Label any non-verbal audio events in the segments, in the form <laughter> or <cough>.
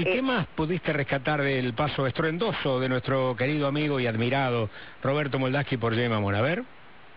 ¿Y qué más pudiste rescatar del paso estruendoso de nuestro querido amigo y admirado Roberto Moldaski por Gemamon? A ver.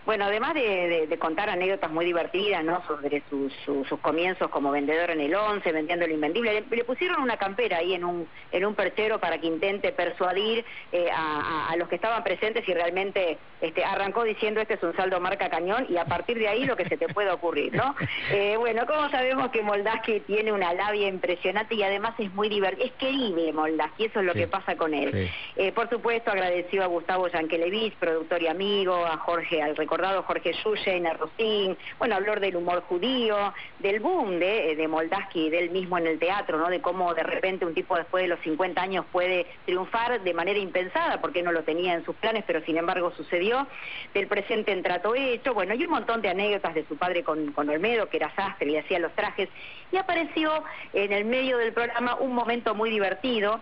Bueno, además de, contar anécdotas muy divertidas, ¿no? Sobre sus, comienzos como vendedor en el 11, vendiendo el invendible, le, pusieron una campera ahí en un, en un perchero para que intente persuadir eh, a, los que estaban presentes y realmente este, arrancó diciendo este es un saldo marca cañón y a partir de ahí lo que se te puede ocurrir, ¿no? <laughs> Eh, bueno, como sabemos que Moldaski tiene una labia impresionante y además es muy divertido, es querible Moldaski, eso es lo que pasa con él. Eh, por supuesto agradeció a Gustavo Yankelevich, productor y amigo, a Jorge Alreco recordado Jorge Yuyen, Rosín, bueno, habló del humor judío, del boom de, de Moldaski, del mismo en el teatro, ¿no? De cómo de repente un tipo después de los 50 años puede triunfar de manera impensada, porque no lo tenía en sus planes, pero sin embargo sucedió, del presente en trato hecho, bueno, y un montón de anécdotas de su padre con, con Olmedo, que era sastre y hacía los trajes, y apareció en el medio del programa un momento muy divertido,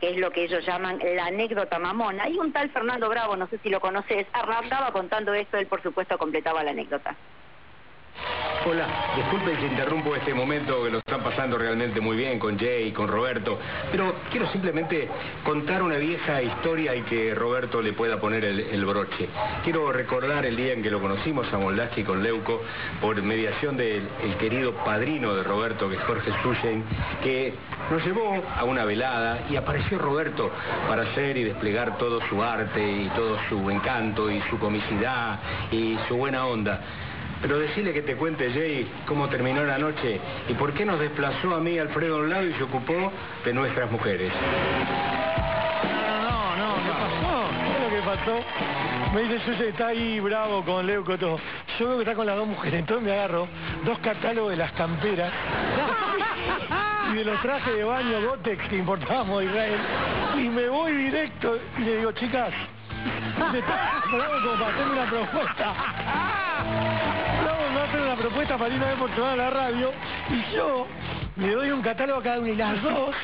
que es lo que ellos llaman la anécdota mamona. Y un tal Fernando Bravo, no sé si lo conoces, arrancaba contando esto, él por supuesto completaba la anécdota. Hola, disculpen si interrumpo este momento que lo están pasando realmente muy bien con Jay y con Roberto, pero quiero simplemente contar una vieja historia y que Roberto le pueda poner el, broche. Quiero recordar el día en que lo conocimos a Moldaski con Leuco por mediación del querido padrino de Roberto, que es Jorge Suyen, que nos llevó a una velada y apareció Roberto para hacer y desplegar todo su arte y todo su encanto y su comicidad y su buena onda. Pero decirle que te cuente, Jay, cómo terminó la noche y por qué nos desplazó a mí Alfredo a un lado y se ocupó de nuestras mujeres. No, no, no, ¿qué pasó? ¿Qué es lo que pasó? Me dice, yo está ahí bravo con Leuco todo. Yo veo que está con las dos mujeres, entonces me agarro dos catálogos de las camperas y de los trajes de baño Gotex que importábamos de Israel y me voy directo y le digo, chicas, me está bravo como para hacerme una propuesta propuesta para ir una vez por semana a la radio y yo le doy un catálogo a cada una y las dos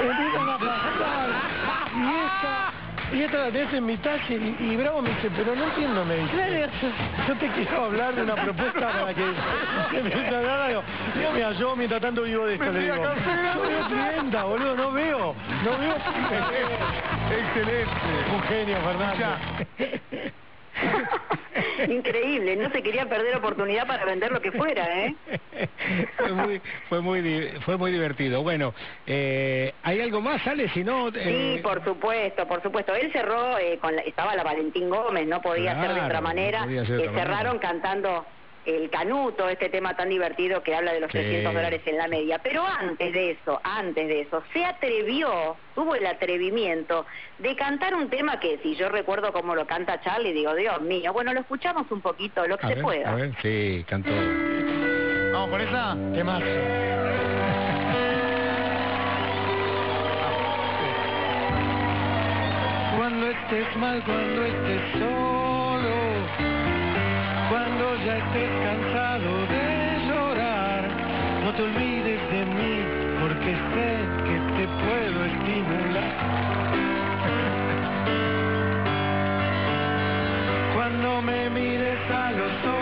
empiezan a pasar y esta y esta la tenés en mi talle y, Bravo me dice, pero no entiendo, me dice. Yo te quiero hablar de una propuesta para que, que me hablar algo. Digo, mira, yo mientras tanto vivo de esto, le digo. Yo veo clienta, boludo, no veo, no veo. Excelente. Un genio, Fernando. Increíble, no se quería perder oportunidad para vender lo que fuera, ¿eh? <laughs> fue, muy, fue, muy, fue muy divertido. Bueno, eh, ¿hay algo más, Ale? Si no... Eh... Sí, por supuesto, por supuesto. Él cerró, eh, con estaba la Valentín Gómez, no podía ser de otra manera. cerraron cantando el canuto, este tema tan divertido que habla de los 300 dólares en la media. Pero antes de eso, antes de eso, se atrevió, tuvo el atrevimiento de cantar un tema que si yo recuerdo cómo lo canta Charlie, digo, Dios mío, bueno, lo escuchamos un poquito, lo que se pueda. A ver, sí, cantó. Vamos por esa, ¿qué más? <laughs> Cuando estés mal, cuando estés solo ya estés cansado de llorar, no te olvides de mí, porque sé que te puedo estimular. Cuando me mires a los ojos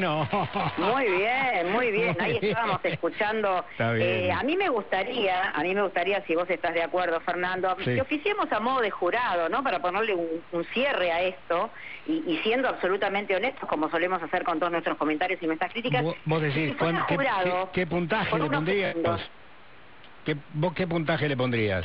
bueno! Muy bien, muy bien. Ahí estábamos escuchando. Eh, a mí me gustaría, a mí me gustaría, si vos estás de acuerdo, Fernando, que oficiemos a modo de jurado, ¿no? Para ponerle un, cierre a esto y, siendo absolutamente honestos, como solemos hacer con todos nuestros comentarios y nuestras críticas. Vos, decís, ¿qué, puntaje le pondrías? ¿Qué, ¿Vos qué puntaje le pondrías?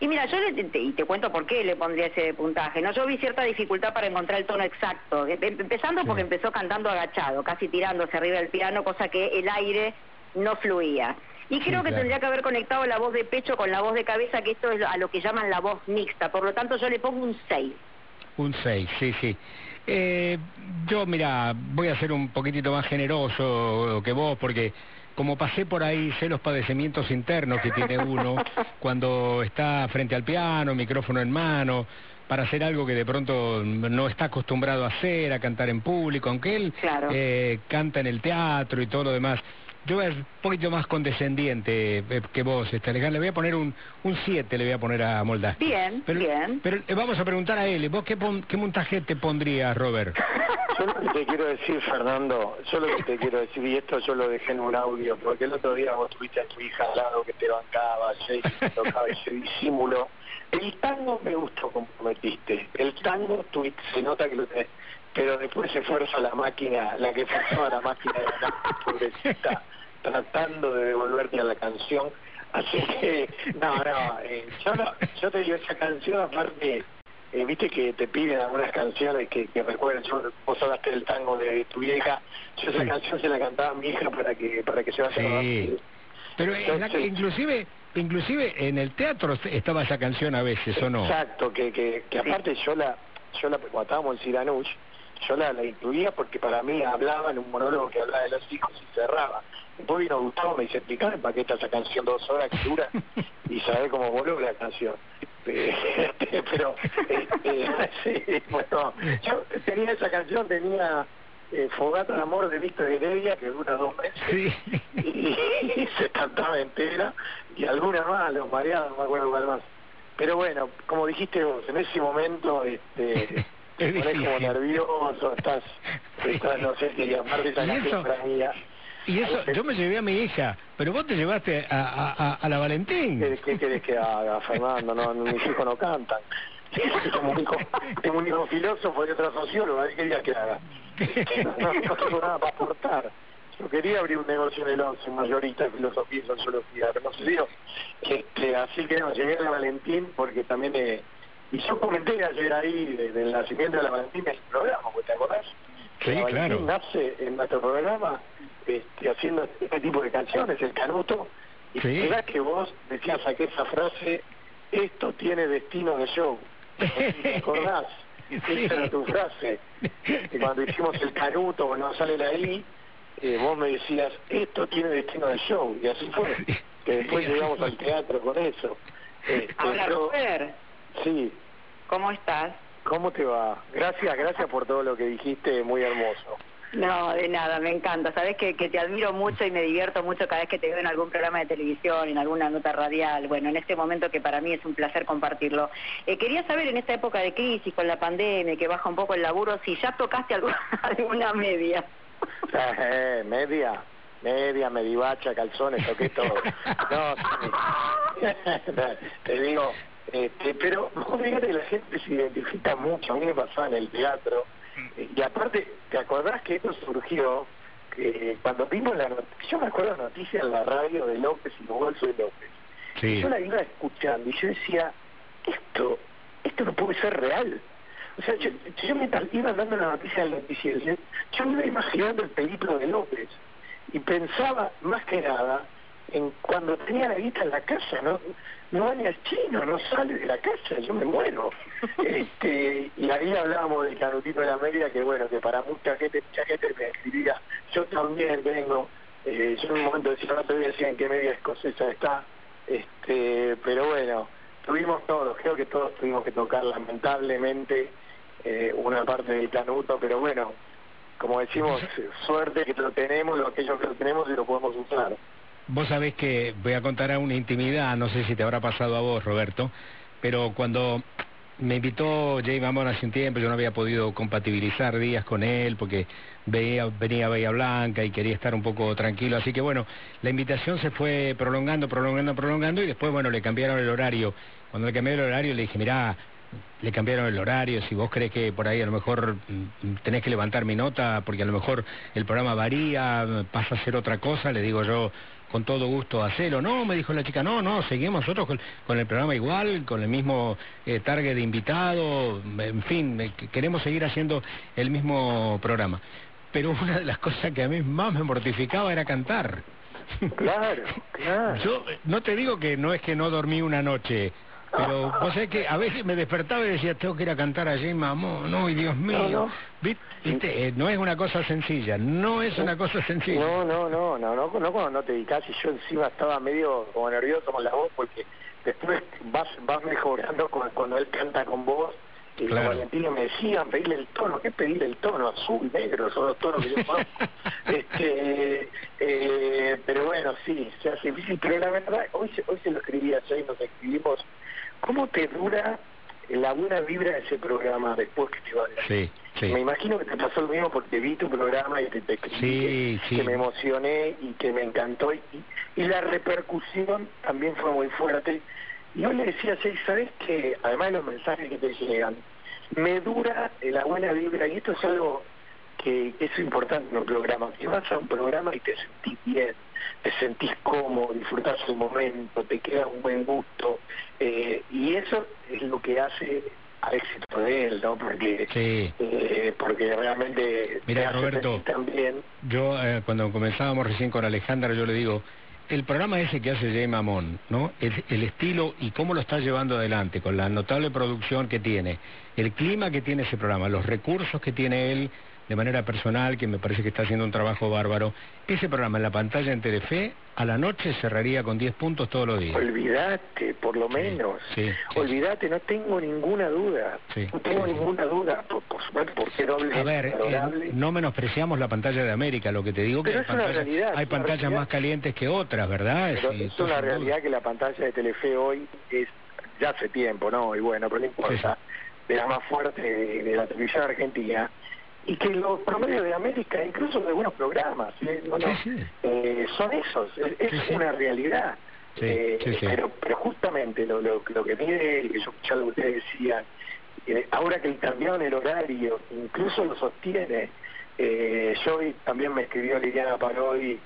Y mira, yo le, te, y te cuento por qué le pondría ese puntaje. No, yo vi cierta dificultad para encontrar el tono exacto. Em- Empezando porque empezó cantando agachado, casi tirándose arriba del piano, cosa que el aire no fluía. Y Sí, creo que tendría que haber conectado la voz de pecho con la voz de cabeza, que esto es a lo que llaman la voz mixta. Por lo tanto, yo le pongo un 6. Un 6, sí, sí. Eh, yo, mira, voy a ser un poquitito más generoso que vos, porque como pasé por ahí, sé los padecimientos internos que tiene uno <laughs> cuando está frente al piano, micrófono en mano, para hacer algo que de pronto no está acostumbrado a hacer, a cantar en público, aunque él Claro. eh, canta en el teatro y todo lo demás. Yo voy a ser un poquito más condescendiente eh, que vos, este, Alejandro. Le voy a poner un 7, le voy a poner a Moldaski. Bien, Pero, bien. pero eh, vamos a preguntar a él, ¿vos qué, pon- qué montaje te pondrías, Robert? <laughs> Yo lo que te quiero decir, Fernando, yo lo que te quiero decir, y esto yo lo dejé en un audio, porque el otro día vos tuviste a tu hija al lado que te bancaba, te tocaba ese disimulo. El tango me gustó como metiste. El tango tú, se nota que lo tenés, pero después se fuerza la máquina, la que forzaba la máquina de la pobrecita, tratando de devolverte a la canción. Así que, no, no, eh, yo, no, yo te digo, esa canción aparte... Eh, Viste que te piden algunas canciones que, que recuerden, yo, vos hablaste del tango de tu vieja, yo esa Sí. canción se la cantaba a mi hija para que para que se vaya a Sí. dormir. Pero en la- Entonces- inclusive, inclusive en el teatro estaba esa canción a veces, ¿o no? Exacto, que, que, que aparte yo la, yo la, cuando estábamos en Siranuch, yo la, la incluía porque para mí hablaba en un monólogo que hablaba de los hijos y cerraba. Después vino Gustavo me dice, explícame para qué está esa canción dos horas que dura y sabe cómo voló la canción. <laughs> Este, Pero, este, <laughs> sí, bueno, yo tenía esa canción, tenía eh, Fogata de Amor de Víctor Heredia, que dura dos meses. Sí. y, se cantaba entera y alguna más, los mareados, no me acuerdo cuál más. Pero bueno, como dijiste vos, en ese momento este, <laughs> te Es pones como nervioso, estás, <laughs> estás no sé si aparte esa canción mía. Y eso, yo me llevé a mi hija, pero vos te llevaste a, a, a- a la Valentín. ¿Qué, qué querés que haga, Fernando? No, mis hijos no cantan. Un hijo, tengo un hijo filósofo y otra socióloga, ¿qué querías que haga? No, no, tengo nada para aportar. Yo quería abrir un negocio en el 11, mayorista de filosofía y sociología, pero no se dio. Este, así que no, llegué a la Valentín porque también... Eh, y yo comenté ayer ahí de- del nacimiento de la Valentín en el programa, ¿vos ¿te acordás? Sí, la Valentín claro. nace en nuestro programa este, haciendo este tipo de canciones, el canuto, y Sí. que vos decías aquí esa frase, esto tiene destino de show. <laughs> ¿Te acordás? Sí. Esa era tu frase. Cuando hicimos el canuto, bueno, sale la I, eh, vos me decías, esto tiene destino de show. Y así fue. Que después llegamos al teatro con eso. Este, Ahora, pero- Robert, sí, ¿cómo estás? ¿cómo te va? Gracias, gracias por todo lo que dijiste, muy hermoso. No, de nada, me encanta. Sabes que, que te admiro mucho y me divierto mucho cada vez que te veo en algún programa de televisión, en alguna nota radial. Bueno, en este momento que para mí es un placer compartirlo. Eh, quería saber en esta época de crisis, con la pandemia, que baja un poco el laburo, si ya tocaste alguna, <laughs> alguna media. Eh, media, media, medivacha, calzones, toqué todo. No, <laughs> te digo, este, pero fíjate la gente se identifica mucho, a mí me pasaba en el teatro, y aparte, ¿te acordás que esto surgió que cuando vimos la noticia, yo me acuerdo la noticia en la radio de López y los bolsos de López, Sí. yo la iba escuchando y yo decía, esto, esto no puede ser real. O sea, yo, yo mientras iba dando la noticia del noticiero, yo me iba imaginando el periplo de López y pensaba más que nada en cuando tenía la guita en la casa, ¿no? No va ni al chino, no sale de la casa, yo me muero. <laughs> este Y ahí hablábamos del canutito de la media, que bueno, que para mucha gente, mucha gente me escribía, yo también vengo, eh, yo en un momento decía, no te voy a decir en qué media escocesa está, este pero bueno, tuvimos todos, creo que todos tuvimos que tocar lamentablemente eh, una parte del canuto, pero bueno, como decimos, <laughs> suerte que lo tenemos, lo aquello que lo tenemos y lo podemos usar. Vos sabés que voy a contar a una intimidad, no sé si te habrá pasado a vos, Roberto, pero cuando me invitó Jay Mamón hace un tiempo, yo no había podido compatibilizar días con él porque veía, venía a Bahía Blanca y quería estar un poco tranquilo, así que bueno, la invitación se fue prolongando, prolongando, prolongando y después, bueno, le cambiaron el horario. Cuando le cambiaron el horario le dije, mirá, le cambiaron el horario, si vos crees que por ahí a lo mejor mm, tenés que levantar mi nota, porque a lo mejor el programa varía, pasa a ser otra cosa, le digo yo, con todo gusto hacerlo. No, me dijo la chica, no, no, seguimos nosotros con, el programa igual, con el mismo eh, target de invitado, en fin, queremos seguir haciendo el mismo programa. Pero <laughs> una de las cosas que a mí más me mortificaba era cantar. Claro, claro. <laughs> Yo no te digo que no es que no dormí una noche, pero vos sabés que a veces me despertaba y decía, tengo que ir a cantar allí, mamón, no, y Dios mío. No, ¿Viste? Eh, no es una cosa sencilla, no es una cosa sencilla. No, no, no, no, no, no cuando no te dedicas y yo encima estaba medio como nervioso con la voz porque después vas vas mejorando cuando él canta con vos y claro. los valentinos me decían pedirle el tono, ¿qué pedirle el tono? Azul, negro, son los tonos que yo conozco. <laughs> este, eh, pero bueno, sí, se hace difícil, pero la verdad, hoy, hoy se lo escribí a y nos escribimos ¿Cómo te dura la buena vibra de ese programa después que te va sí, sí. Me imagino que te pasó lo mismo porque vi tu programa y te, te escribí que, me emocioné y que me encantó y, y la repercusión también fue muy fuerte. Y yo le decía, sí, ¿sabes que Además de los mensajes que te llegan, me dura la buena vibra y esto es algo que, es importante en un programa, que vas a un programa y te sentís bien, te sentís cómodo, disfrutás el momento, te queda un buen gusto, eh, y eso es lo que hace al éxito de él, ¿no? Porque, eh, porque realmente... Mira, Roberto, también... yo eh, cuando comenzábamos recién con Alejandra, yo le digo, el programa ese que hace Jay Mamón, ¿no? El, el, estilo y cómo lo está llevando adelante, con la notable producción que tiene, el clima que tiene ese programa, los recursos que tiene él de manera personal, que me parece que está haciendo un trabajo bárbaro. Ese programa en la pantalla en Telefe, a la noche cerraría con 10 puntos todos los días. Olvídate, por lo menos. Sí, Olvídate, no tengo ninguna duda. no tengo ninguna duda, por, por porque doble. A ver, eh, no menospreciamos la pantalla de América, lo que te digo que hay, pantallas, hay pantallas más calientes que otras, ¿verdad? es una realidad que la pantalla de Telefe hoy es ya hace tiempo, ¿no? Y bueno, pero no importa, de la más fuerte de la televisión argentina y que los promedios de América, incluso de algunos programas, ¿eh? Eh, son esos, es, una realidad. Eh, pero, pero justamente lo, lo, que mide, que yo escuché lo que ustedes decían, ahora que cambiaron el horario, incluso lo sostiene, yo hoy también me escribió Liliana Parodi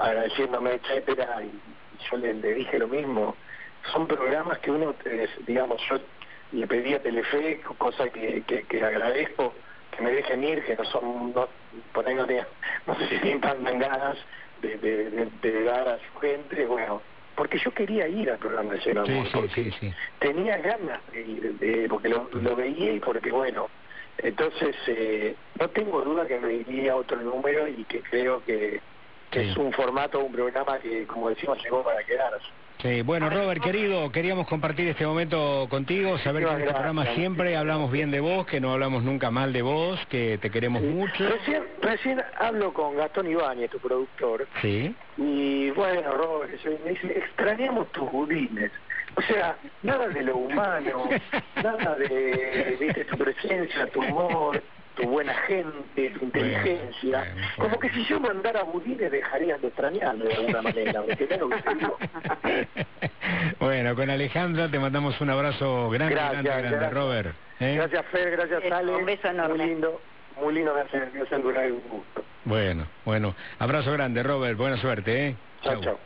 agradeciéndome, etcétera, y yo le, dije lo mismo, son programas que uno, digamos, yo le pedí a Telefe, cosa que, que, que agradezco, que me dejen ir, que no son, no, por ahí no, <laughs> no sé si sientan ganas de, de, de, dar a su gente, bueno, porque yo quería ir al programa de Lleno sí, sí, tenía ganas de ir, porque lo, lo, veía y porque bueno, entonces eh, no tengo duda que me iría otro número y que creo que, que es un formato, un programa que como decimos llegó para quedarse. Sí, bueno, Robert, querido, queríamos compartir este momento contigo, saber que en este programa siempre hablamos bien de vos, que no hablamos nunca mal de vos, que te queremos mucho. Recién, recién hablo con Gastón Ibáñez, tu productor. Sí. Y bueno, Robert, me dice, extrañamos tus budines. O sea, nada de lo humano, <laughs> nada de, viste, tu presencia, tu humor, tu buena gente, tu inteligencia. Como que si yo mandara budines dejarían de extrañarme de alguna manera, <laughs> Bueno, con Alejandra te mandamos un abrazo grande, grande, grande, Robert. ¿eh? Gracias, Fer, gracias, Ale. Un beso enorme. Muy lindo, muy lindo, gracias, gracias, un gusto. Bueno, bueno, abrazo grande, Robert, buena suerte, ¿eh? Chao, chao.